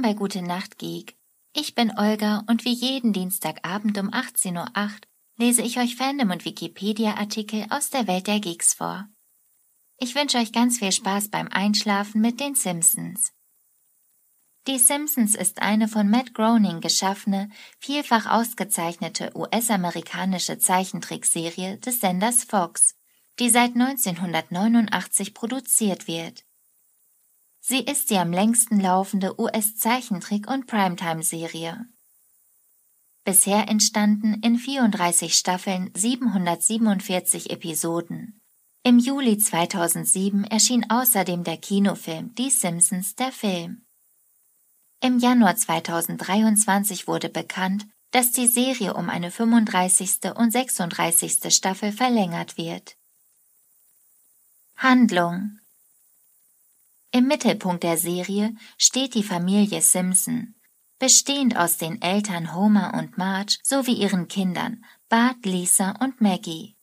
Willkommen bei Gute Nacht Geek. Ich bin Olga und wie jeden Dienstagabend um 18.08 Uhr lese ich euch Fandom und Wikipedia-Artikel aus der Welt der Geeks vor. Ich wünsche euch ganz viel Spaß beim Einschlafen mit den Simpsons. Die Simpsons ist eine von Matt Groening geschaffene, vielfach ausgezeichnete US-amerikanische Zeichentrickserie des Senders Fox, die seit 1989 produziert wird. Sie ist die am längsten laufende US-Zeichentrick- und Primetime-Serie. Bisher entstanden in 34 Staffeln 747 Episoden. Im Juli 2007 erschien außerdem der Kinofilm Die Simpsons der Film. Im Januar 2023 wurde bekannt, dass die Serie um eine 35. und 36. Staffel verlängert wird. Handlung im Mittelpunkt der Serie steht die Familie Simpson, bestehend aus den Eltern Homer und Marge sowie ihren Kindern Bart, Lisa und Maggie.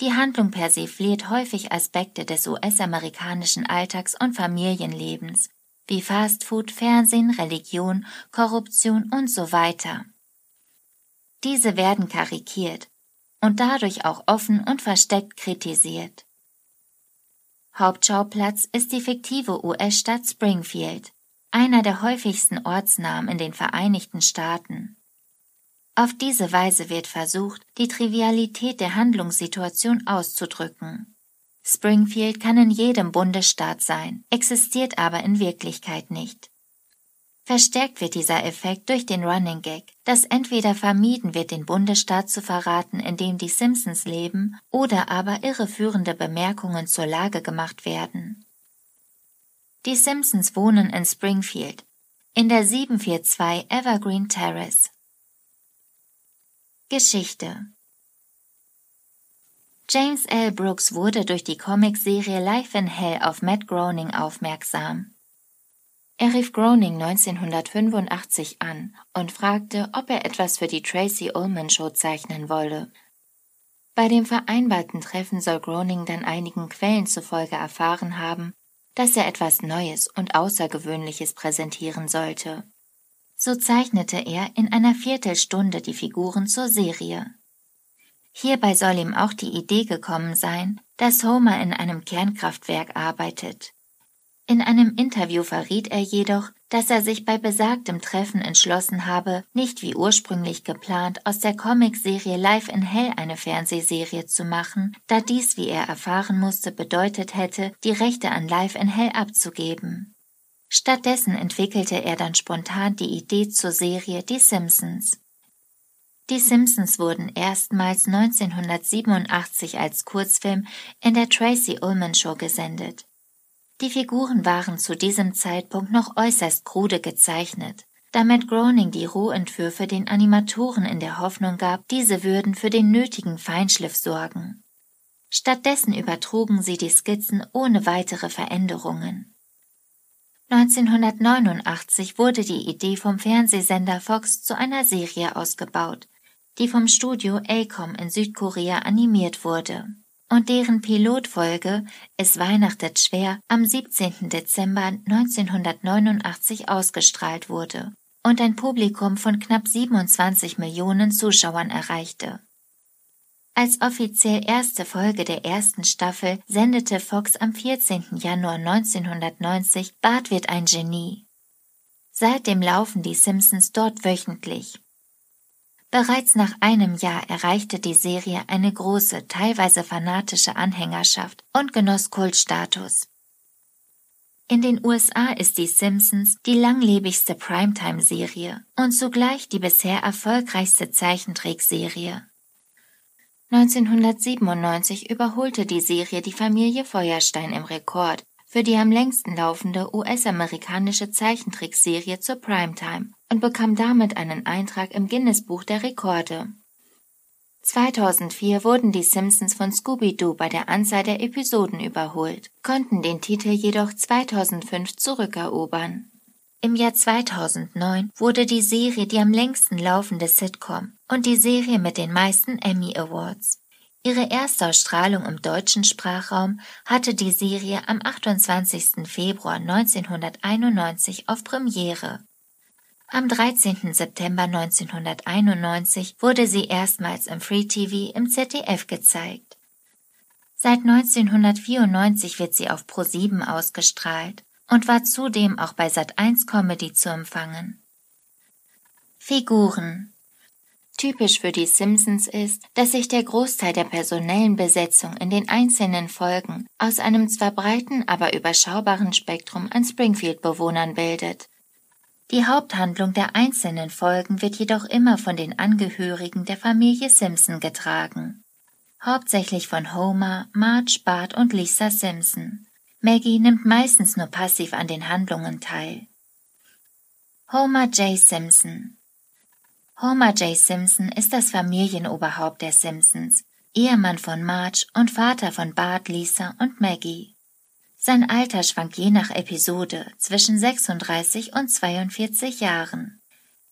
Die Handlung persifliert häufig Aspekte des US-amerikanischen Alltags und Familienlebens, wie Fastfood, Fernsehen, Religion, Korruption und so weiter. Diese werden karikiert und dadurch auch offen und versteckt kritisiert. Hauptschauplatz ist die fiktive US-Stadt Springfield, einer der häufigsten Ortsnamen in den Vereinigten Staaten. Auf diese Weise wird versucht, die Trivialität der Handlungssituation auszudrücken. Springfield kann in jedem Bundesstaat sein, existiert aber in Wirklichkeit nicht. Verstärkt wird dieser Effekt durch den Running Gag, dass entweder vermieden wird, den Bundesstaat zu verraten, in dem die Simpsons leben, oder aber irreführende Bemerkungen zur Lage gemacht werden. Die Simpsons wohnen in Springfield, in der 742 Evergreen Terrace. Geschichte James L. Brooks wurde durch die Comicserie Life in Hell auf Matt Groening aufmerksam. Er rief Groening 1985 an und fragte, ob er etwas für die Tracy Ullman Show zeichnen wolle. Bei dem vereinbarten Treffen soll Groening dann einigen Quellen zufolge erfahren haben, dass er etwas Neues und Außergewöhnliches präsentieren sollte. So zeichnete er in einer Viertelstunde die Figuren zur Serie. Hierbei soll ihm auch die Idee gekommen sein, dass Homer in einem Kernkraftwerk arbeitet. In einem Interview verriet er jedoch, dass er sich bei besagtem Treffen entschlossen habe, nicht wie ursprünglich geplant aus der Comicserie Live in Hell eine Fernsehserie zu machen, da dies, wie er erfahren musste, bedeutet hätte, die Rechte an Live in Hell abzugeben. Stattdessen entwickelte er dann spontan die Idee zur Serie Die Simpsons. Die Simpsons wurden erstmals 1987 als Kurzfilm in der Tracy Ullman Show gesendet. Die Figuren waren zu diesem Zeitpunkt noch äußerst krude gezeichnet, damit Groening die Rohentwürfe den Animatoren in der Hoffnung gab, diese würden für den nötigen Feinschliff sorgen. Stattdessen übertrugen sie die Skizzen ohne weitere Veränderungen. 1989 wurde die Idee vom Fernsehsender Fox zu einer Serie ausgebaut, die vom Studio ACOM in Südkorea animiert wurde und deren Pilotfolge Es weihnachtet schwer am 17. Dezember 1989 ausgestrahlt wurde und ein Publikum von knapp 27 Millionen Zuschauern erreichte. Als offiziell erste Folge der ersten Staffel sendete Fox am 14. Januar 1990 Bart wird ein Genie. Seitdem laufen die Simpsons dort wöchentlich. Bereits nach einem Jahr erreichte die Serie eine große, teilweise fanatische Anhängerschaft und genoss Kultstatus. In den USA ist die Simpsons die langlebigste Primetime-Serie und zugleich die bisher erfolgreichste Zeichentrickserie. 1997 überholte die Serie die Familie Feuerstein im Rekord für die am längsten laufende US-amerikanische Zeichentrickserie zur Primetime und bekam damit einen Eintrag im Guinness-Buch der Rekorde. 2004 wurden die Simpsons von Scooby-Doo bei der Anzahl der Episoden überholt, konnten den Titel jedoch 2005 zurückerobern. Im Jahr 2009 wurde die Serie die am längsten laufende Sitcom und die Serie mit den meisten Emmy Awards. Ihre Erstausstrahlung im deutschen Sprachraum hatte die Serie am 28. Februar 1991 auf Premiere. Am 13. September 1991 wurde sie erstmals im Free TV im ZDF gezeigt. Seit 1994 wird sie auf Pro7 ausgestrahlt und war zudem auch bei Sat1 Comedy zu empfangen. Figuren Typisch für die Simpsons ist, dass sich der Großteil der personellen Besetzung in den einzelnen Folgen aus einem zwar breiten, aber überschaubaren Spektrum an Springfield-Bewohnern bildet. Die Haupthandlung der einzelnen Folgen wird jedoch immer von den Angehörigen der Familie Simpson getragen. Hauptsächlich von Homer, Marge, Bart und Lisa Simpson. Maggie nimmt meistens nur passiv an den Handlungen teil. Homer J. Simpson Homer J. Simpson ist das Familienoberhaupt der Simpsons, Ehemann von Marge und Vater von Bart, Lisa und Maggie. Sein Alter schwankt je nach Episode zwischen 36 und 42 Jahren.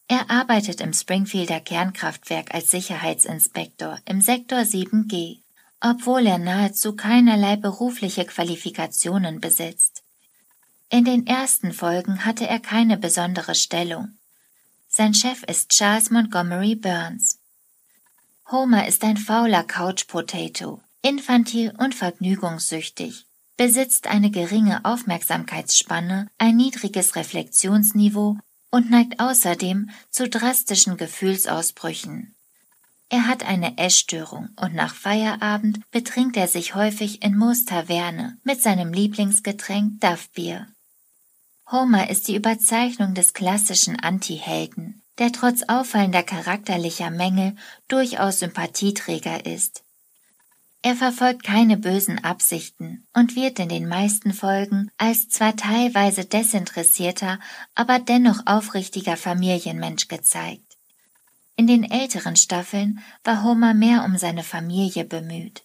Er arbeitet im Springfielder Kernkraftwerk als Sicherheitsinspektor im Sektor 7G, obwohl er nahezu keinerlei berufliche Qualifikationen besitzt. In den ersten Folgen hatte er keine besondere Stellung, sein Chef ist Charles Montgomery Burns. Homer ist ein fauler Couch Potato, infantil und vergnügungssüchtig, besitzt eine geringe Aufmerksamkeitsspanne, ein niedriges Reflexionsniveau und neigt außerdem zu drastischen Gefühlsausbrüchen. Er hat eine Essstörung und nach Feierabend betrinkt er sich häufig in Moos Taverne mit seinem Lieblingsgetränk Duff Beer. Homer ist die Überzeichnung des klassischen Anti-Helden, der trotz auffallender charakterlicher Mängel durchaus Sympathieträger ist. Er verfolgt keine bösen Absichten und wird in den meisten Folgen als zwar teilweise desinteressierter, aber dennoch aufrichtiger Familienmensch gezeigt. In den älteren Staffeln war Homer mehr um seine Familie bemüht.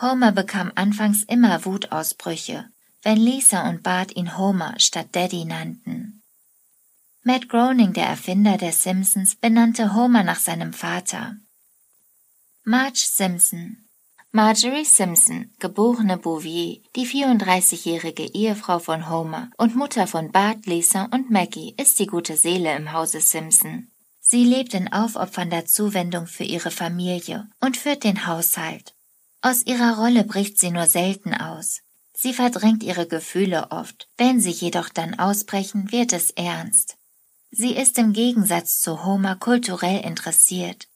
Homer bekam anfangs immer Wutausbrüche wenn Lisa und Bart ihn Homer statt Daddy nannten. Matt Groening, der Erfinder der Simpsons, benannte Homer nach seinem Vater. Marge Simpson Marjorie Simpson, geborene Bouvier, die 34-jährige Ehefrau von Homer und Mutter von Bart, Lisa und Maggie, ist die gute Seele im Hause Simpson. Sie lebt in aufopfernder Zuwendung für ihre Familie und führt den Haushalt. Aus ihrer Rolle bricht sie nur selten aus. Sie verdrängt ihre Gefühle oft, wenn sie jedoch dann ausbrechen, wird es ernst. Sie ist im Gegensatz zu Homer kulturell interessiert.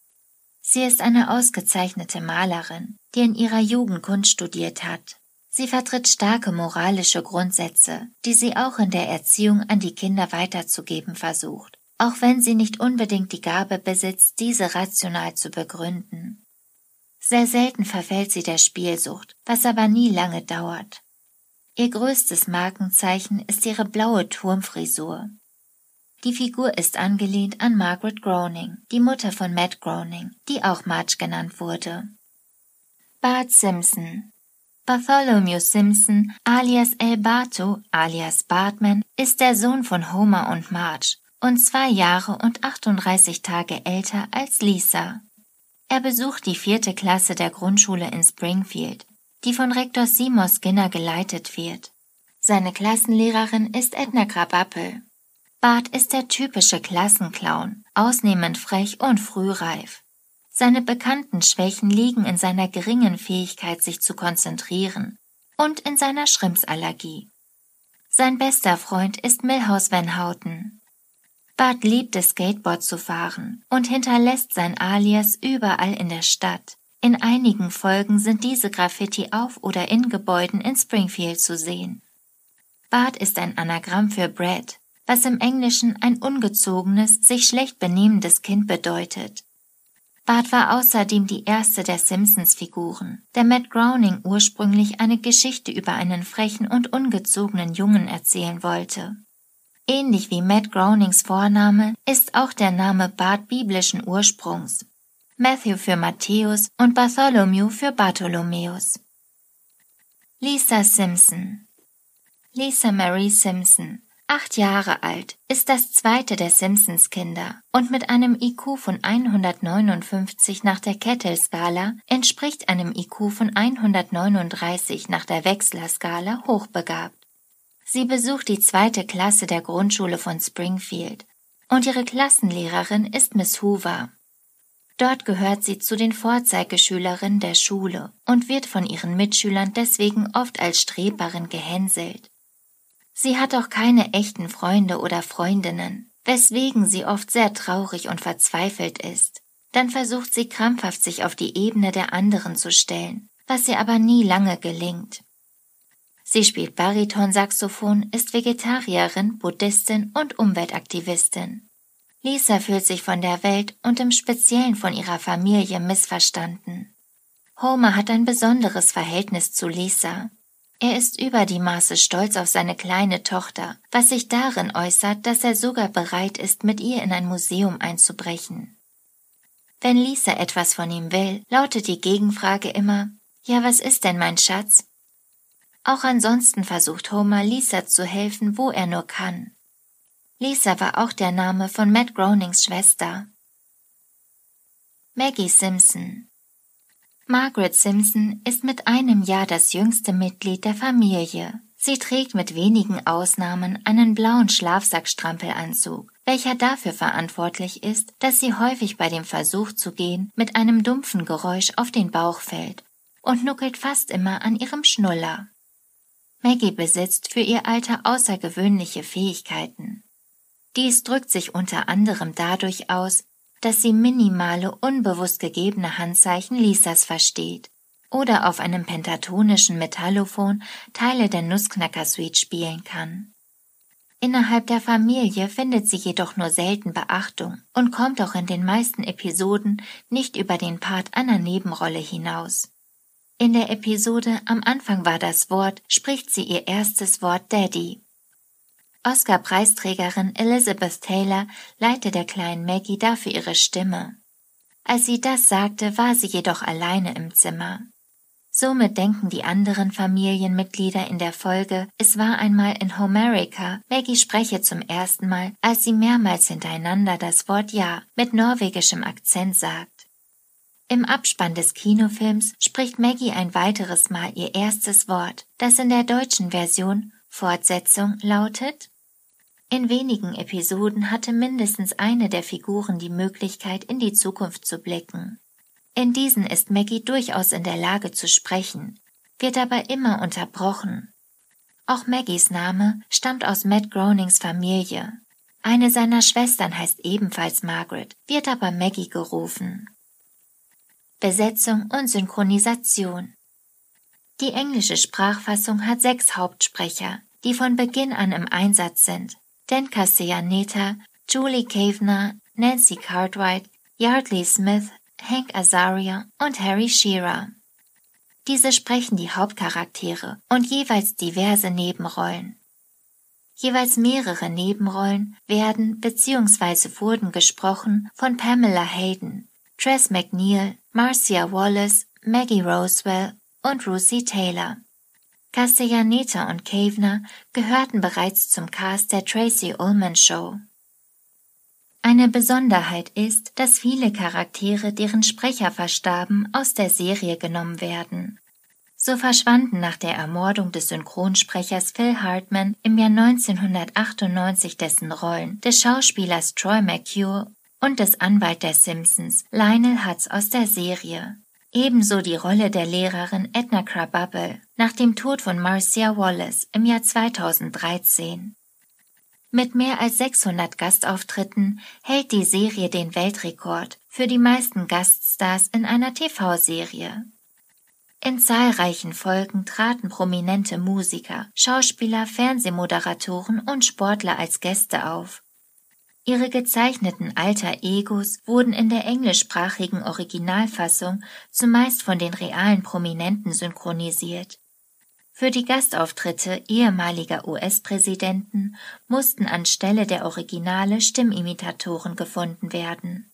Sie ist eine ausgezeichnete Malerin, die in ihrer Jugend Kunst studiert hat. Sie vertritt starke moralische Grundsätze, die sie auch in der Erziehung an die Kinder weiterzugeben versucht, auch wenn sie nicht unbedingt die Gabe besitzt, diese rational zu begründen. Sehr selten verfällt sie der Spielsucht, was aber nie lange dauert. Ihr größtes Markenzeichen ist ihre blaue Turmfrisur. Die Figur ist angelehnt an Margaret Groening, die Mutter von Matt Groening, die auch Marge genannt wurde. Bart Simpson Bartholomew Simpson alias El Bato alias Bartman ist der Sohn von Homer und Marge und zwei Jahre und 38 Tage älter als Lisa. Er besucht die vierte Klasse der Grundschule in Springfield die von Rektor Seymour Skinner geleitet wird. Seine Klassenlehrerin ist Edna Krabappel. Bart ist der typische Klassenclown, ausnehmend frech und frühreif. Seine bekannten Schwächen liegen in seiner geringen Fähigkeit, sich zu konzentrieren und in seiner Schrimpsallergie. Sein bester Freund ist Milhouse Van Houten. Bart liebt es, Skateboard zu fahren und hinterlässt sein Alias überall in der Stadt. In einigen Folgen sind diese Graffiti auf oder in Gebäuden in Springfield zu sehen. Bart ist ein Anagramm für Brad, was im Englischen ein ungezogenes, sich schlecht benehmendes Kind bedeutet. Bart war außerdem die erste der Simpsons-Figuren, der Matt Groening ursprünglich eine Geschichte über einen frechen und ungezogenen Jungen erzählen wollte. Ähnlich wie Matt Groenings Vorname ist auch der Name Bart biblischen Ursprungs. Matthew für Matthäus und Bartholomew für Bartholomäus. Lisa Simpson Lisa Marie Simpson, Acht Jahre alt, ist das zweite der Simpsons-Kinder und mit einem IQ von 159 nach der Kettle-Skala entspricht einem IQ von 139 nach der Wechsler-Skala hochbegabt. Sie besucht die zweite Klasse der Grundschule von Springfield und ihre Klassenlehrerin ist Miss Hoover. Dort gehört sie zu den Vorzeigeschülerinnen der Schule und wird von ihren Mitschülern deswegen oft als Streberin gehänselt. Sie hat auch keine echten Freunde oder Freundinnen, weswegen sie oft sehr traurig und verzweifelt ist. Dann versucht sie krampfhaft sich auf die Ebene der anderen zu stellen, was ihr aber nie lange gelingt. Sie spielt Baritonsaxophon, ist Vegetarierin, Buddhistin und Umweltaktivistin. Lisa fühlt sich von der Welt und im Speziellen von ihrer Familie missverstanden. Homer hat ein besonderes Verhältnis zu Lisa. Er ist über die Maße stolz auf seine kleine Tochter, was sich darin äußert, dass er sogar bereit ist, mit ihr in ein Museum einzubrechen. Wenn Lisa etwas von ihm will, lautet die Gegenfrage immer, ja, was ist denn mein Schatz? Auch ansonsten versucht Homer Lisa zu helfen, wo er nur kann. Lisa war auch der Name von Matt Groenings Schwester. Maggie Simpson Margaret Simpson ist mit einem Jahr das jüngste Mitglied der Familie. Sie trägt mit wenigen Ausnahmen einen blauen Schlafsackstrampelanzug, welcher dafür verantwortlich ist, dass sie häufig bei dem Versuch zu gehen mit einem dumpfen Geräusch auf den Bauch fällt und nuckelt fast immer an ihrem Schnuller. Maggie besitzt für ihr Alter außergewöhnliche Fähigkeiten. Dies drückt sich unter anderem dadurch aus, dass sie minimale, unbewusst gegebene Handzeichen Lisas versteht oder auf einem pentatonischen Metallophon Teile der Nussknacker-Suite spielen kann. Innerhalb der Familie findet sie jedoch nur selten Beachtung und kommt auch in den meisten Episoden nicht über den Part einer Nebenrolle hinaus. In der Episode Am Anfang war das Wort spricht sie ihr erstes Wort Daddy. Oscar-Preisträgerin Elizabeth Taylor leihte der kleinen Maggie dafür ihre Stimme. Als sie das sagte, war sie jedoch alleine im Zimmer. Somit denken die anderen Familienmitglieder in der Folge, es war einmal in Homerica, Maggie spreche zum ersten Mal, als sie mehrmals hintereinander das Wort Ja mit norwegischem Akzent sagt. Im Abspann des Kinofilms spricht Maggie ein weiteres Mal ihr erstes Wort, das in der deutschen Version Fortsetzung lautet In wenigen Episoden hatte mindestens eine der Figuren die Möglichkeit, in die Zukunft zu blicken. In diesen ist Maggie durchaus in der Lage zu sprechen, wird aber immer unterbrochen. Auch Maggies Name stammt aus Matt Groenings Familie. Eine seiner Schwestern heißt ebenfalls Margaret, wird aber Maggie gerufen. Besetzung und Synchronisation Die englische Sprachfassung hat sechs Hauptsprecher, die von Beginn an im Einsatz sind. Dan Castellaneta, Julie Kavener, Nancy Cartwright, Yardley Smith, Hank Azaria und Harry Shearer. Diese sprechen die Hauptcharaktere und jeweils diverse Nebenrollen. Jeweils mehrere Nebenrollen werden bzw. wurden gesprochen von Pamela Hayden, Tress McNeil, Marcia Wallace, Maggie Roswell und Lucy Taylor. Castellaneta und Kavener gehörten bereits zum Cast der Tracy Ullman Show. Eine Besonderheit ist, dass viele Charaktere, deren Sprecher verstarben, aus der Serie genommen werden. So verschwanden nach der Ermordung des Synchronsprechers Phil Hartman im Jahr 1998 dessen Rollen des Schauspielers Troy McHugh und des Anwalt der Simpsons Lionel Hutz aus der Serie. Ebenso die Rolle der Lehrerin Edna Krabappel nach dem Tod von Marcia Wallace im Jahr 2013. Mit mehr als 600 Gastauftritten hält die Serie den Weltrekord für die meisten Gaststars in einer TV-Serie. In zahlreichen Folgen traten prominente Musiker, Schauspieler, Fernsehmoderatoren und Sportler als Gäste auf. Ihre gezeichneten Alter Egos wurden in der englischsprachigen Originalfassung zumeist von den realen Prominenten synchronisiert. Für die Gastauftritte ehemaliger US-Präsidenten mussten anstelle der Originale Stimmimitatoren gefunden werden.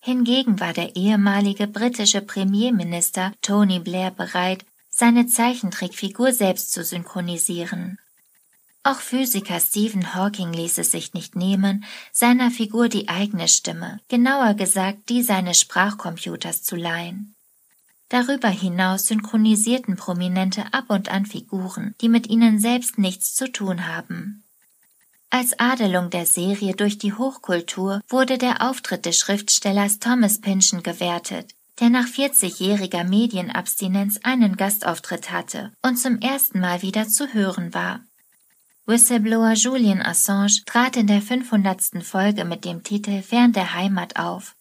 Hingegen war der ehemalige britische Premierminister Tony Blair bereit, seine Zeichentrickfigur selbst zu synchronisieren Auch Physiker Stephen Hawking ließ es sich nicht nehmen, seiner Figur die eigene Stimme, genauer gesagt die seines Sprachcomputers zu leihen. Darüber hinaus synchronisierten Prominente ab und an Figuren, die mit ihnen selbst nichts zu tun haben. Als Adelung der Serie durch die Hochkultur wurde der Auftritt des Schriftstellers Thomas Pynchon gewertet, der nach 40-jähriger Medienabstinenz einen Gastauftritt hatte und zum ersten Mal wieder zu hören war. Whistleblower Julian Assange trat in der 500. Folge mit dem Titel Fern der Heimat auf.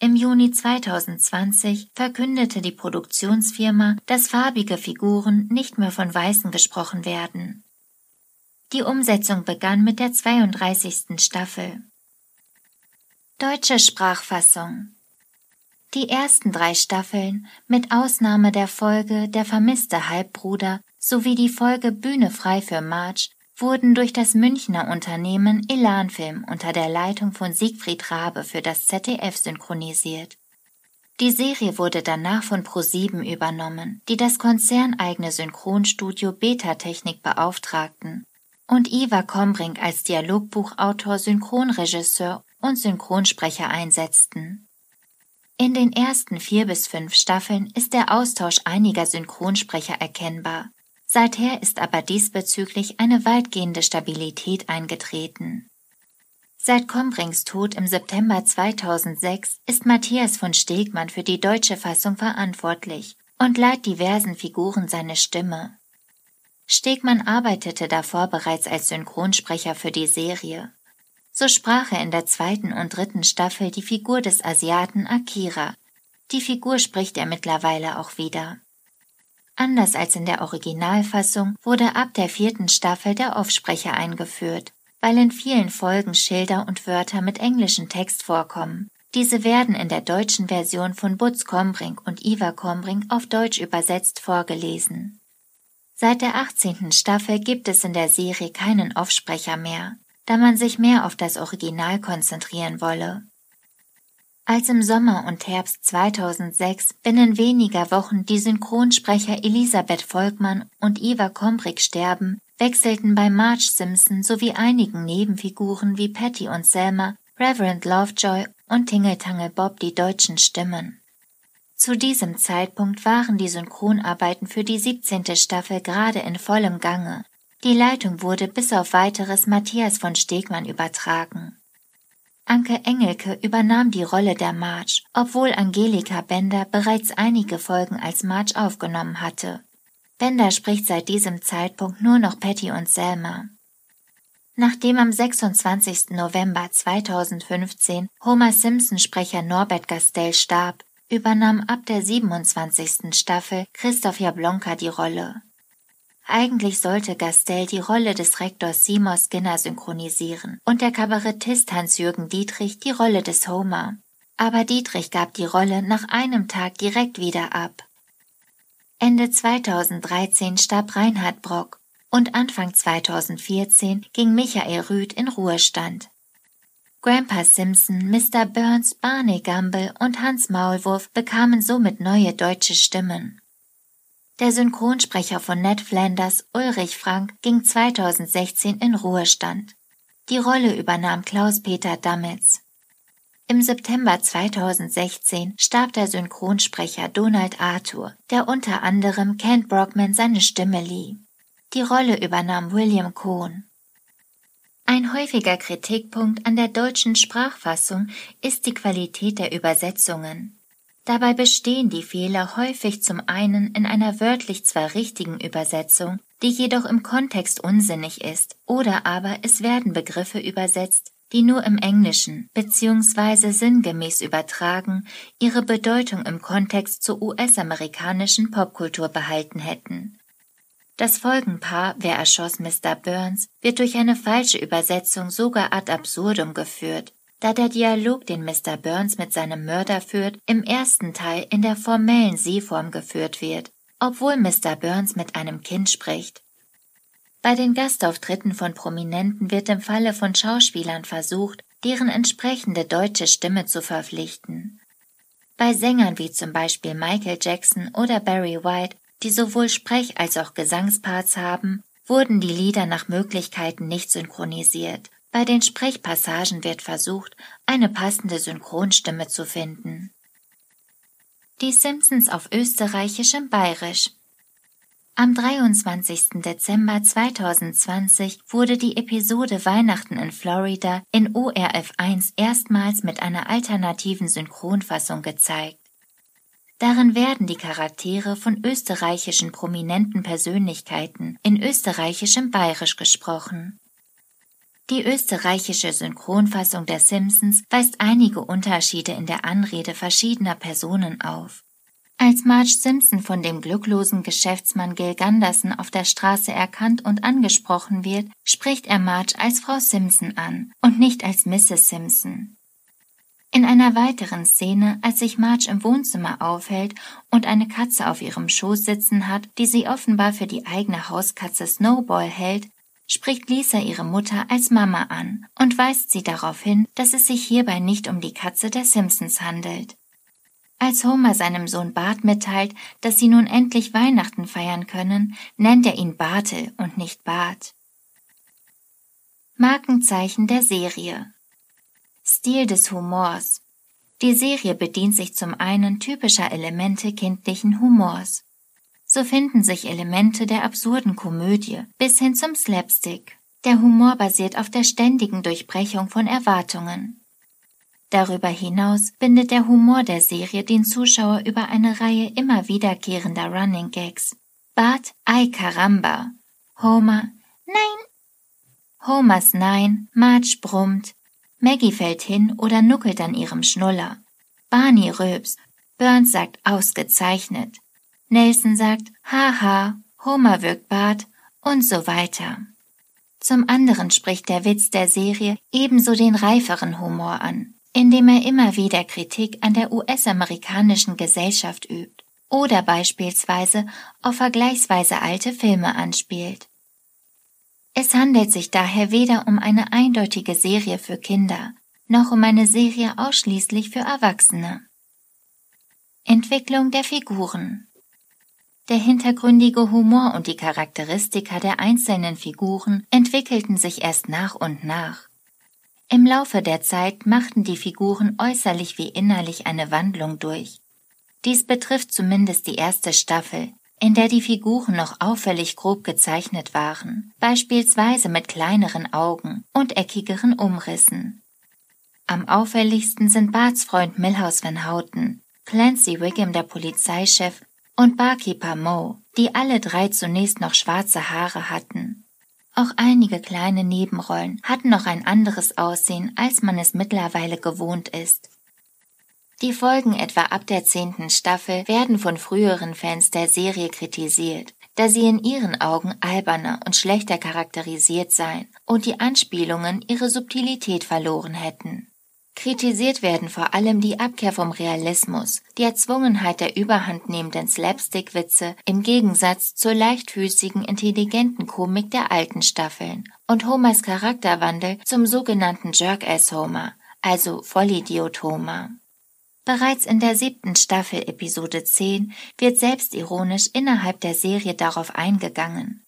Im Juni 2020 verkündete die Produktionsfirma, dass farbige Figuren nicht mehr von Weißen gesprochen werden. Die Umsetzung begann mit der 32. Staffel. Deutsche Sprachfassung Die ersten drei Staffeln, mit Ausnahme der Folge Der vermisste Halbbruder, sowie die Folge Bühne frei für March wurden durch das Münchner Unternehmen Elanfilm unter der Leitung von Siegfried Rabe für das ZDF synchronisiert. Die Serie wurde danach von ProSieben übernommen, die das konzerneigene Synchronstudio Beta Technik beauftragten und Ivar Kombrink als Dialogbuchautor, Synchronregisseur und Synchronsprecher einsetzten. In den ersten vier bis fünf Staffeln ist der Austausch einiger Synchronsprecher erkennbar, Seither ist aber diesbezüglich eine weitgehende Stabilität eingetreten. Seit Kombrings Tod im September 2006 ist Matthias von Stegmann für die deutsche Fassung verantwortlich und leiht diversen Figuren seine Stimme. Stegmann arbeitete davor bereits als Synchronsprecher für die Serie. So sprach er in der zweiten und dritten Staffel die Figur des Asiaten Akira. Die Figur spricht er mittlerweile auch wieder. Anders als in der Originalfassung wurde ab der vierten Staffel der Offsprecher eingeführt, weil in vielen Folgen Schilder und Wörter mit englischem Text vorkommen. Diese werden in der deutschen Version von Butz Kombrink und Iva Kombrink auf Deutsch übersetzt vorgelesen. Seit der 18. Staffel gibt es in der Serie keinen Offsprecher mehr, da man sich mehr auf das Original konzentrieren wolle. Als im Sommer und Herbst 2006 binnen weniger Wochen die Synchronsprecher Elisabeth Volkmann und Eva Kombrick sterben, wechselten bei Marge Simpson sowie einigen Nebenfiguren wie Patty und Selma, Reverend Lovejoy und Tingeltangel Bob die deutschen Stimmen. Zu diesem Zeitpunkt waren die Synchronarbeiten für die 17. Staffel gerade in vollem Gange. Die Leitung wurde bis auf weiteres Matthias von Stegmann übertragen. Anke Engelke übernahm die Rolle der Marge, obwohl Angelika Bender bereits einige Folgen als Marge aufgenommen hatte. Bender spricht seit diesem Zeitpunkt nur noch Patty und Selma. Nachdem am 26. November 2015 Homer Simpson Sprecher Norbert Gastel starb, übernahm ab der 27. Staffel Christoph Jablonka die Rolle. Eigentlich sollte Gastel die Rolle des Rektors Seymour Skinner synchronisieren und der Kabarettist Hans-Jürgen Dietrich die Rolle des Homer. Aber Dietrich gab die Rolle nach einem Tag direkt wieder ab. Ende 2013 starb Reinhard Brock und Anfang 2014 ging Michael Rüth in Ruhestand. Grandpa Simpson, Mr. Burns, Barney Gumble und Hans Maulwurf bekamen somit neue deutsche Stimmen. Der Synchronsprecher von Ned Flanders, Ulrich Frank, ging 2016 in Ruhestand. Die Rolle übernahm Klaus-Peter Dammitz. Im September 2016 starb der Synchronsprecher Donald Arthur, der unter anderem Kent Brockman seine Stimme lieh. Die Rolle übernahm William Cohn. Ein häufiger Kritikpunkt an der deutschen Sprachfassung ist die Qualität der Übersetzungen. Dabei bestehen die Fehler häufig zum einen in einer wörtlich zwar richtigen Übersetzung, die jedoch im Kontext unsinnig ist, oder aber es werden Begriffe übersetzt, die nur im Englischen bzw. sinngemäß übertragen ihre Bedeutung im Kontext zur US-amerikanischen Popkultur behalten hätten. Das Folgenpaar Wer erschoss Mr. Burns wird durch eine falsche Übersetzung sogar ad absurdum geführt da der Dialog, den Mr. Burns mit seinem Mörder führt, im ersten Teil in der formellen Sie-Form geführt wird, obwohl Mr. Burns mit einem Kind spricht. Bei den Gastauftritten von Prominenten wird im Falle von Schauspielern versucht, deren entsprechende deutsche Stimme zu verpflichten. Bei Sängern wie zum Beispiel Michael Jackson oder Barry White, die sowohl Sprech- als auch Gesangsparts haben, wurden die Lieder nach Möglichkeiten nicht synchronisiert. Bei den Sprechpassagen wird versucht, eine passende Synchronstimme zu finden. Die Simpsons auf österreichischem Bayerisch am 23. Dezember 2020 wurde die Episode Weihnachten in Florida in ORF 1 erstmals mit einer alternativen Synchronfassung gezeigt. Darin werden die Charaktere von österreichischen prominenten Persönlichkeiten in österreichischem Bayerisch gesprochen. Die österreichische Synchronfassung der Simpsons weist einige Unterschiede in der Anrede verschiedener Personen auf. Als Marge Simpson von dem glücklosen Geschäftsmann Gil Gunderson auf der Straße erkannt und angesprochen wird, spricht er Marge als Frau Simpson an und nicht als Mrs. Simpson. In einer weiteren Szene, als sich Marge im Wohnzimmer aufhält und eine Katze auf ihrem Schoß sitzen hat, die sie offenbar für die eigene Hauskatze Snowball hält, spricht Lisa ihre Mutter als Mama an und weist sie darauf hin, dass es sich hierbei nicht um die Katze der Simpsons handelt. Als Homer seinem Sohn Bart mitteilt, dass sie nun endlich Weihnachten feiern können, nennt er ihn Bartel und nicht Bart. Markenzeichen der Serie Stil des Humors Die Serie bedient sich zum einen typischer Elemente kindlichen Humors. So finden sich Elemente der absurden Komödie bis hin zum Slapstick. Der Humor basiert auf der ständigen Durchbrechung von Erwartungen. Darüber hinaus bindet der Humor der Serie den Zuschauer über eine Reihe immer wiederkehrender Running Gags. Bart, ay caramba. Homer, nein. Homers Nein, Marge brummt. Maggie fällt hin oder nuckelt an ihrem Schnuller. Barney rülpst. Burns sagt ausgezeichnet. Nelson sagt haha. Homer wirkt Bart und so weiter. Zum anderen spricht der Witz der Serie ebenso den reiferen Humor an indem er immer wieder Kritik an der US-amerikanischen Gesellschaft übt oder beispielsweise auf vergleichsweise alte Filme anspielt. Es handelt sich daher weder um eine eindeutige Serie für Kinder, noch um eine Serie ausschließlich für Erwachsene. Entwicklung der Figuren Der hintergründige Humor und die Charakteristika der einzelnen Figuren entwickelten sich erst nach und nach. Im Laufe der Zeit machten die Figuren äußerlich wie innerlich eine Wandlung durch. Dies betrifft zumindest die erste Staffel, in der die Figuren noch auffällig grob gezeichnet waren, beispielsweise mit kleineren Augen und eckigeren Umrissen. Am auffälligsten sind Barts Freund Milhouse Van Houten, Clancy Wiggum der Polizeichef und Barkeeper Moe, die alle drei zunächst noch schwarze Haare hatten. Auch einige kleine Nebenrollen hatten noch ein anderes Aussehen, als man es mittlerweile gewohnt ist. Die Folgen etwa ab der zehnten Staffel werden von früheren Fans der Serie kritisiert, da sie in ihren Augen alberner und schlechter charakterisiert seien und die Anspielungen ihre Subtilität verloren hätten. Kritisiert werden vor allem die Abkehr vom Realismus, die Erzwungenheit der überhandnehmenden Slapstick-Witze im Gegensatz zur leichtfüßigen, intelligenten Komik der alten Staffeln und Homers Charakterwandel zum sogenannten Jerk-Ass-Homer, also Vollidiot Homer. Bereits in der siebten Staffel Episode 10 wird selbstironisch innerhalb der Serie darauf eingegangen.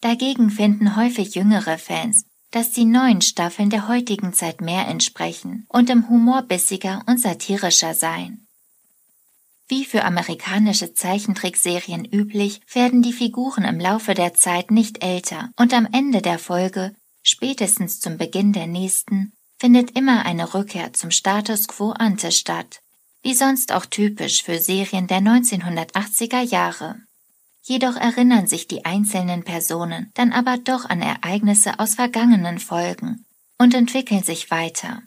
Dagegen finden häufig jüngere Fans, dass die neuen Staffeln der heutigen Zeit mehr entsprechen und im Humor bissiger und satirischer seien. Wie für amerikanische Zeichentrickserien üblich, werden die Figuren im Laufe der Zeit nicht älter und am Ende der Folge, spätestens zum Beginn der nächsten, findet immer eine Rückkehr zum Status quo ante statt, wie sonst auch typisch für Serien der 1980er Jahre. Jedoch erinnern sich die einzelnen Personen dann aber doch an Ereignisse aus vergangenen Folgen und entwickeln sich weiter.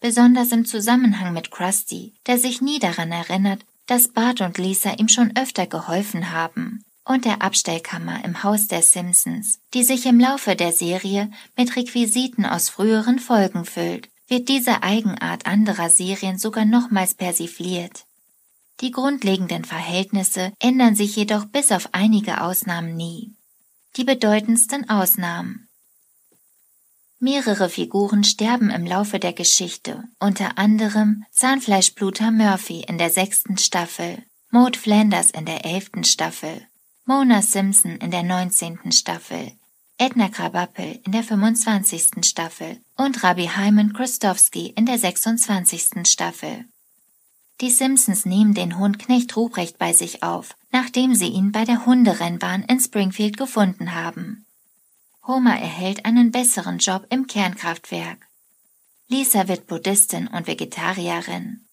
Besonders im Zusammenhang mit Krusty, der sich nie daran erinnert, dass Bart und Lisa ihm schon öfter geholfen haben, und der Abstellkammer im Haus der Simpsons, die sich im Laufe der Serie mit Requisiten aus früheren Folgen füllt, wird diese Eigenart anderer Serien sogar nochmals persifliert. Die grundlegenden Verhältnisse ändern sich jedoch bis auf einige Ausnahmen nie. Die bedeutendsten Ausnahmen. Mehrere Figuren sterben im Laufe der Geschichte, unter anderem Zahnfleischbluter Murphy in der sechsten Staffel, Maud Flanders in der elften Staffel, Mona Simpson in der 19. Staffel, Edna Krabappel in der 25. Staffel und Rabbi Hyman Krostowski in der 26. Staffel. Die Simpsons nehmen den Hund Knecht Ruprecht bei sich auf, nachdem sie ihn bei der Hunderennbahn in Springfield gefunden haben. Homer erhält einen besseren Job im Kernkraftwerk. Lisa wird Buddhistin und Vegetarierin.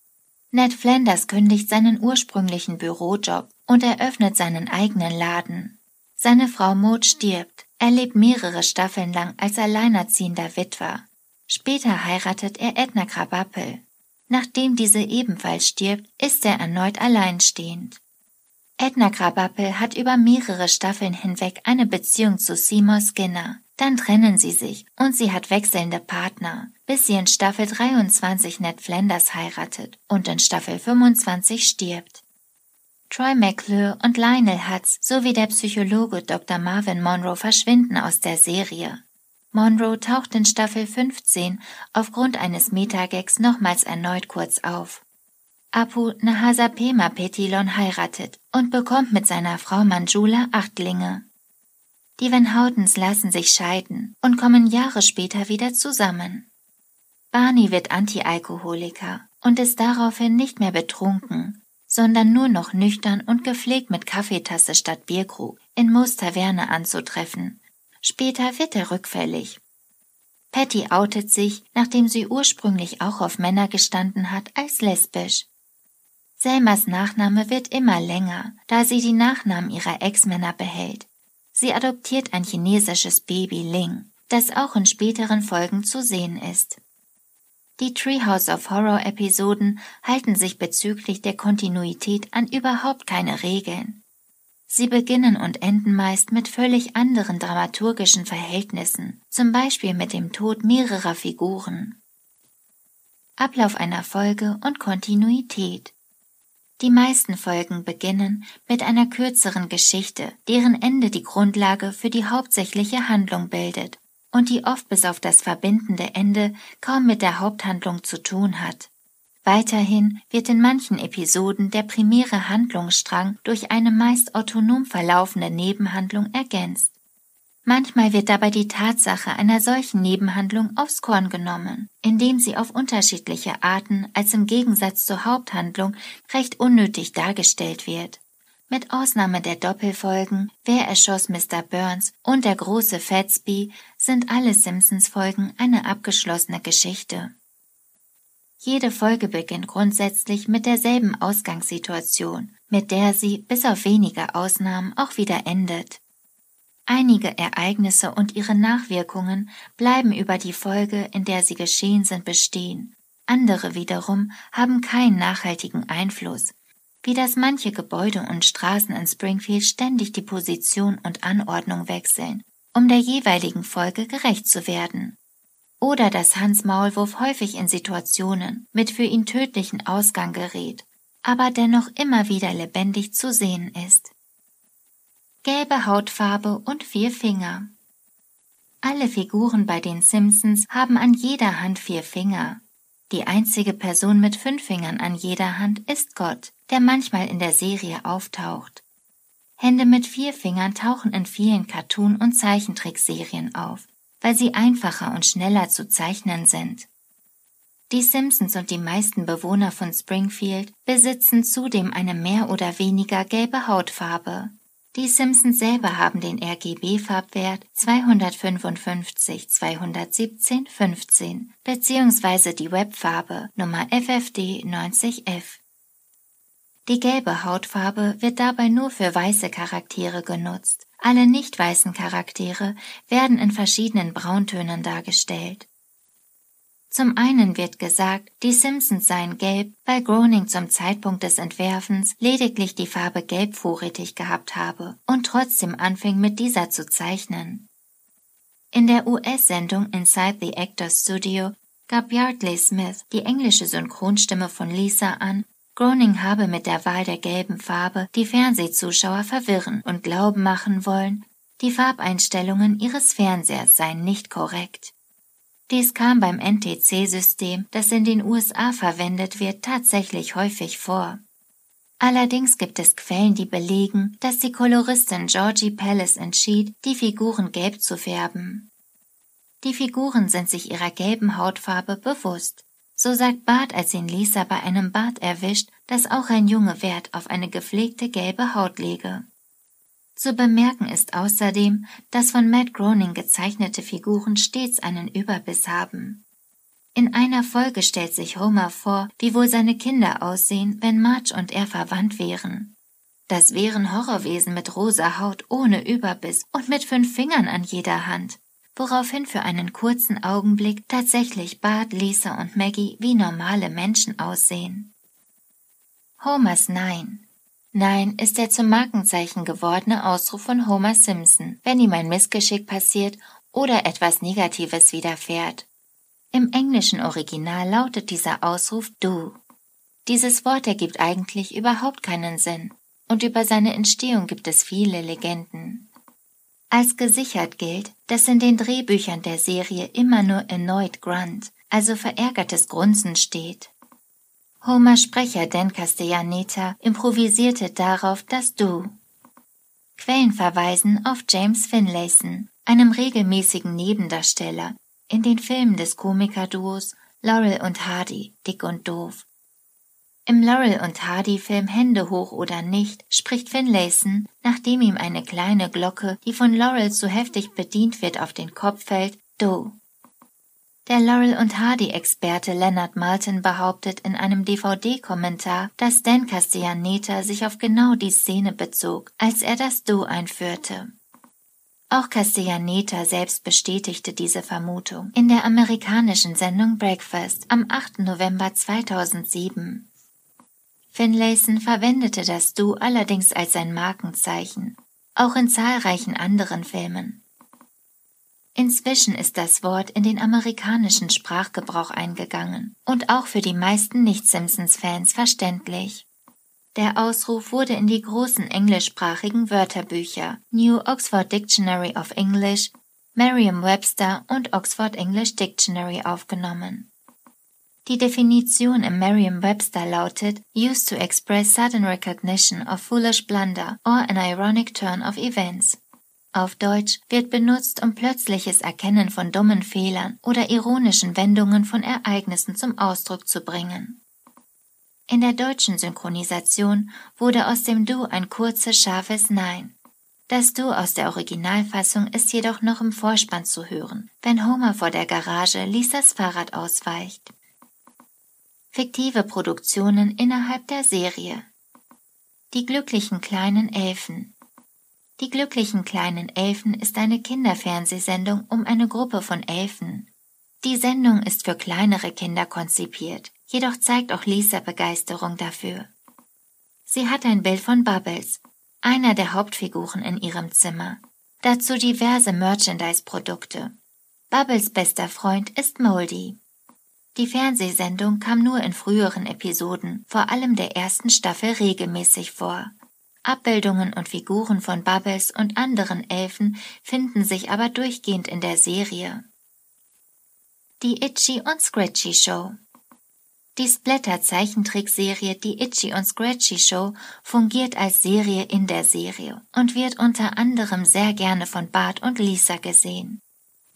Ned Flanders kündigt seinen ursprünglichen Bürojob und eröffnet seinen eigenen Laden. Seine Frau Maud stirbt. Er lebt mehrere Staffeln lang als alleinerziehender Witwer. Später heiratet er Edna Krabappel. Nachdem diese ebenfalls stirbt, ist er erneut alleinstehend. Edna Krabappel hat über mehrere Staffeln hinweg eine Beziehung zu Seymour Skinner. Dann trennen sie sich und sie hat wechselnde Partner, bis sie in Staffel 23 Ned Flanders heiratet und in Staffel 25 stirbt. Troy McClure und Lionel Hutz sowie der Psychologe Dr. Marvin Monroe verschwinden aus der Serie. Monroe taucht in Staffel 15 aufgrund eines Metagags nochmals erneut kurz auf. Apu Nahasapema Petilon heiratet und bekommt mit seiner Frau Manjula Achtlinge. Die Van Houtens lassen sich scheiden und kommen Jahre später wieder zusammen. Barney wird Antialkoholiker und ist daraufhin nicht mehr betrunken, sondern nur noch nüchtern und gepflegt mit Kaffeetasse statt Bierkrug in Moos Taverne anzutreffen. Später wird er rückfällig. Patty outet sich, nachdem sie ursprünglich auch auf Männer gestanden hat, als lesbisch. Selmas Nachname wird immer länger, da sie die Nachnamen ihrer Ex-Männer behält. Sie adoptiert ein chinesisches Baby Ling, das auch in späteren Folgen zu sehen ist. Die Treehouse of Horror Episoden halten sich bezüglich der Kontinuität an überhaupt keine Regeln. Sie beginnen und enden meist mit völlig anderen dramaturgischen Verhältnissen, zum Beispiel mit dem Tod mehrerer Figuren. Ablauf einer Folge und Kontinuität. Die meisten Folgen beginnen mit einer kürzeren Geschichte, deren Ende die Grundlage für die hauptsächliche Handlung bildet und die oft bis auf das verbindende Ende kaum mit der Haupthandlung zu tun hat. Weiterhin wird in manchen Episoden der primäre Handlungsstrang durch eine meist autonom verlaufende Nebenhandlung ergänzt. Manchmal wird dabei die Tatsache einer solchen Nebenhandlung aufs Korn genommen, indem sie auf unterschiedliche Arten als im Gegensatz zur Haupthandlung recht unnötig dargestellt wird. Mit Ausnahme der Doppelfolgen Wer erschoss Mr. Burns und der große Fatsby sind alle Simpsons-Folgen eine abgeschlossene Geschichte. Jede Folge beginnt grundsätzlich mit derselben Ausgangssituation, mit der sie, bis auf wenige Ausnahmen, auch wieder endet. Einige Ereignisse und ihre Nachwirkungen bleiben über die Folge, in der sie geschehen sind, bestehen. Andere wiederum haben keinen nachhaltigen Einfluss, wie dass manche Gebäude und Straßen in Springfield ständig die Position und Anordnung wechseln, um der jeweiligen Folge gerecht zu werden. Oder dass Hans Maulwurf häufig in Situationen mit für ihn tödlichen Ausgang gerät, aber dennoch immer wieder lebendig zu sehen ist gelbe Hautfarbe und vier Finger. Alle Figuren bei den Simpsons haben an jeder Hand vier Finger. Die einzige Person mit fünf Fingern an jeder Hand ist Gott, der manchmal in der Serie auftaucht. Hände mit vier Fingern tauchen in vielen Cartoon- und Zeichentrickserien auf, weil sie einfacher und schneller zu zeichnen sind. Die Simpsons und die meisten Bewohner von Springfield besitzen zudem eine mehr oder weniger gelbe Hautfarbe. Die Simpsons selber haben den RGB-Farbwert 255 217 15 bzw. die Webfarbe Nummer FFD 90F. Die gelbe Hautfarbe wird dabei nur für weiße Charaktere genutzt. Alle nicht weißen Charaktere werden in verschiedenen Brauntönen dargestellt. Zum einen wird gesagt, die Simpsons seien gelb, weil Groening zum Zeitpunkt des Entwerfens lediglich die Farbe gelb vorrätig gehabt habe und trotzdem anfing mit dieser zu zeichnen. In der US-Sendung Inside the Actors Studio gab Yardley Smith, die englische Synchronstimme von Lisa, an, Groening habe mit der Wahl der gelben Farbe die Fernsehzuschauer verwirren und glauben machen wollen, die Farbeinstellungen ihres Fernsehers seien nicht korrekt. Dies kam beim NTC-System, das in den USA verwendet wird, tatsächlich häufig vor. Allerdings gibt es Quellen, die belegen, dass die Koloristin Georgie Palace entschied, die Figuren gelb zu färben. Die Figuren sind sich ihrer gelben Hautfarbe bewusst. So sagt Bart, als ihn Lisa bei einem Bad erwischt, dass auch ein Junge Wert auf eine gepflegte gelbe Haut lege. Zu bemerken ist außerdem, dass von Matt Groening gezeichnete Figuren stets einen Überbiss haben. In einer Folge stellt sich Homer vor, wie wohl seine Kinder aussehen, wenn Marge und er verwandt wären. Das wären Horrorwesen mit rosa Haut ohne Überbiss und mit fünf Fingern an jeder Hand woraufhin für einen kurzen Augenblick tatsächlich Bart, Lisa und Maggie wie normale Menschen aussehen. Homers Nein. Nein ist der zum Markenzeichen gewordene Ausruf von Homer Simpson, wenn ihm ein Missgeschick passiert oder etwas Negatives widerfährt. Im englischen Original lautet dieser Ausruf du. Dieses Wort ergibt eigentlich überhaupt keinen Sinn, und über seine Entstehung gibt es viele Legenden. Als gesichert gilt, dass in den Drehbüchern der Serie immer nur erneut Grunt, also verärgertes Grunzen steht. Homers Sprecher Dan Castellaneta improvisierte darauf das Du. Quellen verweisen auf James Finlayson, einem regelmäßigen Nebendarsteller in den Filmen des Komikerduos Laurel und Hardy, Dick und Doof im Laurel und Hardy Film Hände hoch oder nicht spricht Finlayson, nachdem ihm eine kleine Glocke, die von Laurel zu heftig bedient wird, auf den Kopf fällt, Do. Der Laurel und Hardy Experte Leonard Malton behauptet in einem DVD-Kommentar, dass Dan Castellaneta sich auf genau die Szene bezog, als er das Do einführte. Auch Castellaneta selbst bestätigte diese Vermutung in der amerikanischen Sendung Breakfast am 8. November 2007. Finlayson verwendete das Du allerdings als sein Markenzeichen, auch in zahlreichen anderen Filmen. Inzwischen ist das Wort in den amerikanischen Sprachgebrauch eingegangen und auch für die meisten Nicht-Simpsons-Fans verständlich. Der Ausruf wurde in die großen englischsprachigen Wörterbücher New Oxford Dictionary of English, Merriam-Webster und Oxford English Dictionary aufgenommen. Die Definition im Merriam-Webster lautet used to express sudden recognition of foolish blunder or an ironic turn of events. Auf Deutsch wird benutzt, um plötzliches Erkennen von dummen Fehlern oder ironischen Wendungen von Ereignissen zum Ausdruck zu bringen. In der deutschen Synchronisation wurde aus dem Du ein kurzes, scharfes Nein. Das Du aus der Originalfassung ist jedoch noch im Vorspann zu hören, wenn Homer vor der Garage Lisas Fahrrad ausweicht fiktive Produktionen innerhalb der Serie. Die glücklichen kleinen Elfen. Die glücklichen kleinen Elfen ist eine Kinderfernsehsendung um eine Gruppe von Elfen. Die Sendung ist für kleinere Kinder konzipiert, jedoch zeigt auch Lisa Begeisterung dafür. Sie hat ein Bild von Bubbles, einer der Hauptfiguren in ihrem Zimmer. Dazu diverse Merchandise-Produkte. Bubbles bester Freund ist Moldy. Die Fernsehsendung kam nur in früheren Episoden, vor allem der ersten Staffel, regelmäßig vor. Abbildungen und Figuren von Bubbles und anderen Elfen finden sich aber durchgehend in der Serie. Die Itchy und Scratchy Show Die Splatter-Zeichentrickserie Die Itchy und Scratchy Show fungiert als Serie in der Serie und wird unter anderem sehr gerne von Bart und Lisa gesehen.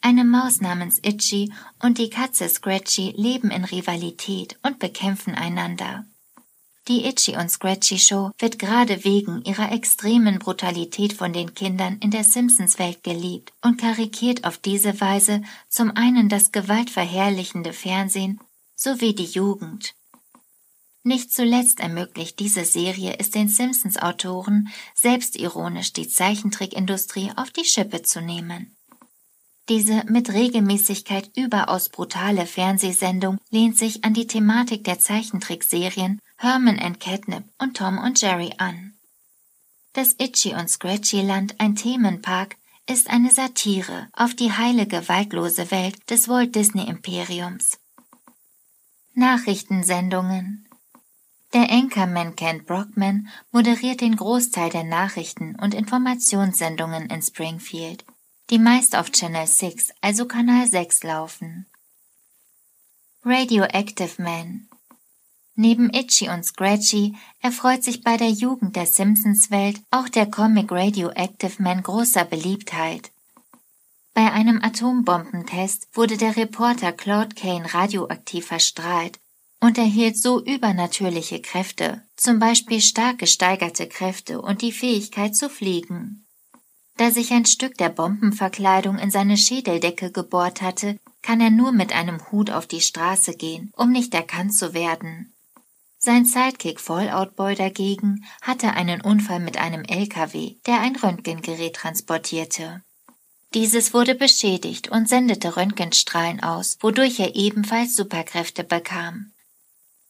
Eine Maus namens Itchy und die Katze Scratchy leben in Rivalität und bekämpfen einander. Die Itchy und Scratchy Show wird gerade wegen ihrer extremen Brutalität von den Kindern in der Simpsons-Welt geliebt und karikiert auf diese Weise zum einen das gewaltverherrlichende Fernsehen sowie die Jugend. Nicht zuletzt ermöglicht diese Serie es den Simpsons-Autoren, selbstironisch die Zeichentrickindustrie auf die Schippe zu nehmen. Diese mit Regelmäßigkeit überaus brutale Fernsehsendung lehnt sich an die Thematik der Zeichentrickserien Herman and Catnip und Tom und Jerry an. Das Itchy und Scratchy Land, ein Themenpark, ist eine Satire auf die heile gewaltlose Welt des Walt Disney Imperiums. Nachrichtensendungen Der Anchorman Kent Brockman moderiert den Großteil der Nachrichten und Informationssendungen in Springfield die meist auf Channel 6, also Kanal 6 laufen. Radioactive Man Neben Itchy und Scratchy erfreut sich bei der Jugend der Simpsons-Welt auch der Comic Radioactive Man großer Beliebtheit. Bei einem Atombombentest wurde der Reporter Claude Kane radioaktiv verstrahlt und erhielt so übernatürliche Kräfte, zum Beispiel stark gesteigerte Kräfte und die Fähigkeit zu fliegen. Da sich ein Stück der Bombenverkleidung in seine Schädeldecke gebohrt hatte, kann er nur mit einem Hut auf die Straße gehen, um nicht erkannt zu werden. Sein Sidekick Fallout Boy dagegen hatte einen Unfall mit einem LKW, der ein Röntgengerät transportierte. Dieses wurde beschädigt und sendete Röntgenstrahlen aus, wodurch er ebenfalls Superkräfte bekam.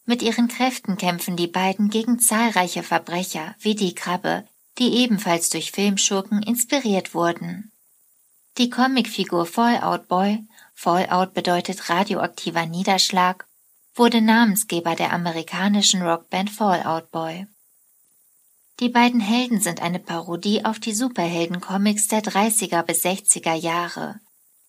Mit ihren Kräften kämpfen die beiden gegen zahlreiche Verbrecher, wie die Krabbe, die ebenfalls durch Filmschurken inspiriert wurden. Die Comicfigur Fallout Boy, Fallout bedeutet radioaktiver Niederschlag, wurde Namensgeber der amerikanischen Rockband Fallout Boy. Die beiden Helden sind eine Parodie auf die Superhelden-Comics der 30er bis 60er Jahre.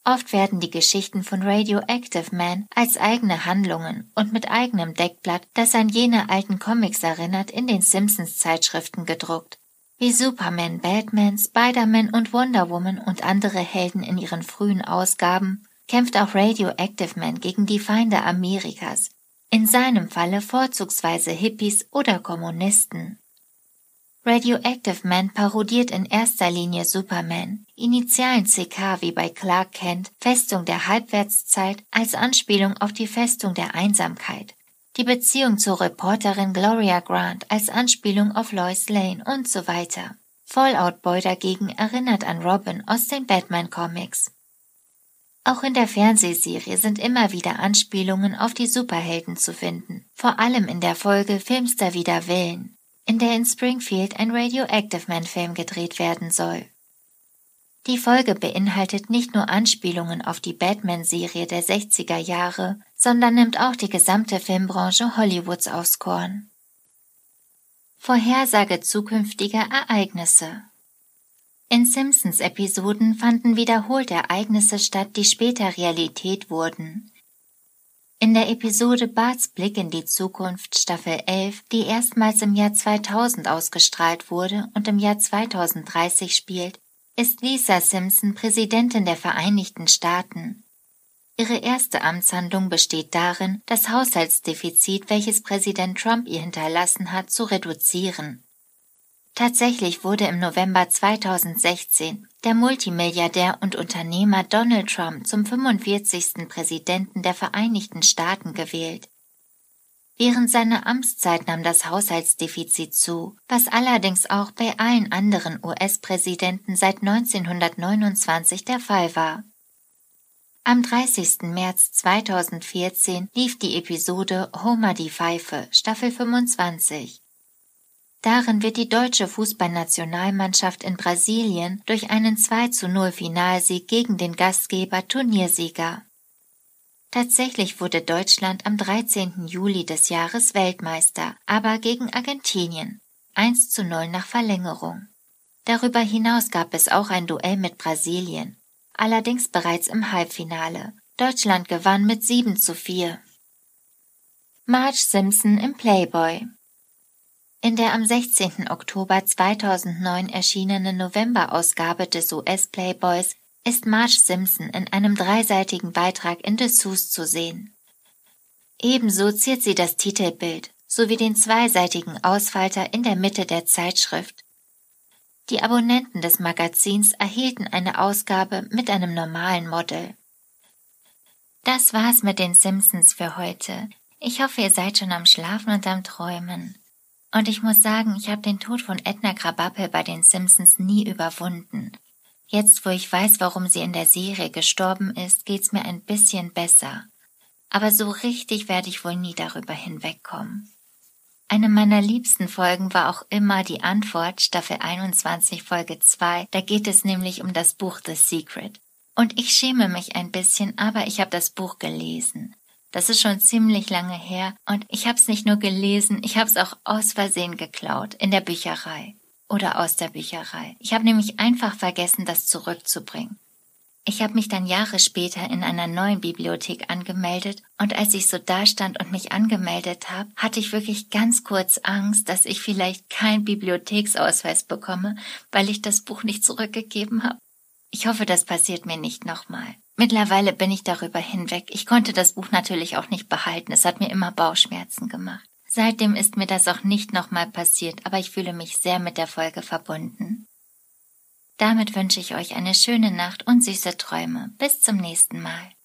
Oft werden die Geschichten von Radioactive Man als eigene Handlungen und mit eigenem Deckblatt, das an jene alten Comics erinnert, in den Simpsons-Zeitschriften gedruckt. Wie Superman, Batman, Spider-Man und Wonder Woman und andere Helden in ihren frühen Ausgaben kämpft auch Radioactive Man gegen die Feinde Amerikas, in seinem Falle vorzugsweise Hippies oder Kommunisten. Radioactive Man parodiert in erster Linie Superman, Initialen CK wie bei Clark Kent, Festung der Halbwertszeit als Anspielung auf die Festung der Einsamkeit, die Beziehung zur Reporterin Gloria Grant als Anspielung auf Lois Lane und so weiter. Fallout Boy dagegen erinnert an Robin aus den Batman Comics. Auch in der Fernsehserie sind immer wieder Anspielungen auf die Superhelden zu finden, vor allem in der Folge Filmster wider Willen, in der in Springfield ein Radioactive Man Film gedreht werden soll. Die Folge beinhaltet nicht nur Anspielungen auf die Batman-Serie der 60er Jahre, sondern nimmt auch die gesamte Filmbranche Hollywoods aufs Korn. Vorhersage zukünftiger Ereignisse In Simpsons-Episoden fanden wiederholt Ereignisse statt, die später Realität wurden. In der Episode Barts Blick in die Zukunft Staffel 11, die erstmals im Jahr 2000 ausgestrahlt wurde und im Jahr 2030 spielt, ist Lisa Simpson Präsidentin der Vereinigten Staaten. Ihre erste Amtshandlung besteht darin, das Haushaltsdefizit, welches Präsident Trump ihr hinterlassen hat, zu reduzieren. Tatsächlich wurde im November 2016 der Multimilliardär und Unternehmer Donald Trump zum 45. Präsidenten der Vereinigten Staaten gewählt. Während seiner Amtszeit nahm das Haushaltsdefizit zu, was allerdings auch bei allen anderen US-Präsidenten seit 1929 der Fall war. Am 30. März 2014 lief die Episode Homer die Pfeife, Staffel 25. Darin wird die deutsche Fußballnationalmannschaft in Brasilien durch einen 2 zu 0 Finalsieg gegen den Gastgeber Turniersieger. Tatsächlich wurde Deutschland am 13. Juli des Jahres Weltmeister, aber gegen Argentinien. 1 zu 0 nach Verlängerung. Darüber hinaus gab es auch ein Duell mit Brasilien, allerdings bereits im Halbfinale. Deutschland gewann mit 7 zu 4. Marge Simpson im Playboy in der am 16. Oktober 2009 erschienenen November-Ausgabe des US-Playboys ist Marge Simpson in einem dreiseitigen Beitrag in Dessous zu sehen. Ebenso ziert sie das Titelbild sowie den zweiseitigen Ausfalter in der Mitte der Zeitschrift. Die Abonnenten des Magazins erhielten eine Ausgabe mit einem normalen Model. Das war's mit den Simpsons für heute. Ich hoffe, ihr seid schon am Schlafen und am Träumen. Und ich muss sagen, ich habe den Tod von Edna Krabappel bei den Simpsons nie überwunden. Jetzt, wo ich weiß, warum sie in der Serie gestorben ist, geht's mir ein bisschen besser. Aber so richtig werde ich wohl nie darüber hinwegkommen. Eine meiner liebsten Folgen war auch immer die Antwort, Staffel 21, Folge 2. Da geht es nämlich um das Buch The Secret. Und ich schäme mich ein bisschen, aber ich habe das Buch gelesen. Das ist schon ziemlich lange her und ich habe es nicht nur gelesen, ich habe es auch aus Versehen geklaut in der Bücherei oder aus der Bücherei. Ich habe nämlich einfach vergessen, das zurückzubringen. Ich habe mich dann Jahre später in einer neuen Bibliothek angemeldet und als ich so dastand und mich angemeldet habe, hatte ich wirklich ganz kurz Angst, dass ich vielleicht keinen Bibliotheksausweis bekomme, weil ich das Buch nicht zurückgegeben habe. Ich hoffe, das passiert mir nicht nochmal. Mittlerweile bin ich darüber hinweg. Ich konnte das Buch natürlich auch nicht behalten. Es hat mir immer Bauchschmerzen gemacht. Seitdem ist mir das auch nicht nochmal passiert, aber ich fühle mich sehr mit der Folge verbunden. Damit wünsche ich euch eine schöne Nacht und süße Träume. Bis zum nächsten Mal.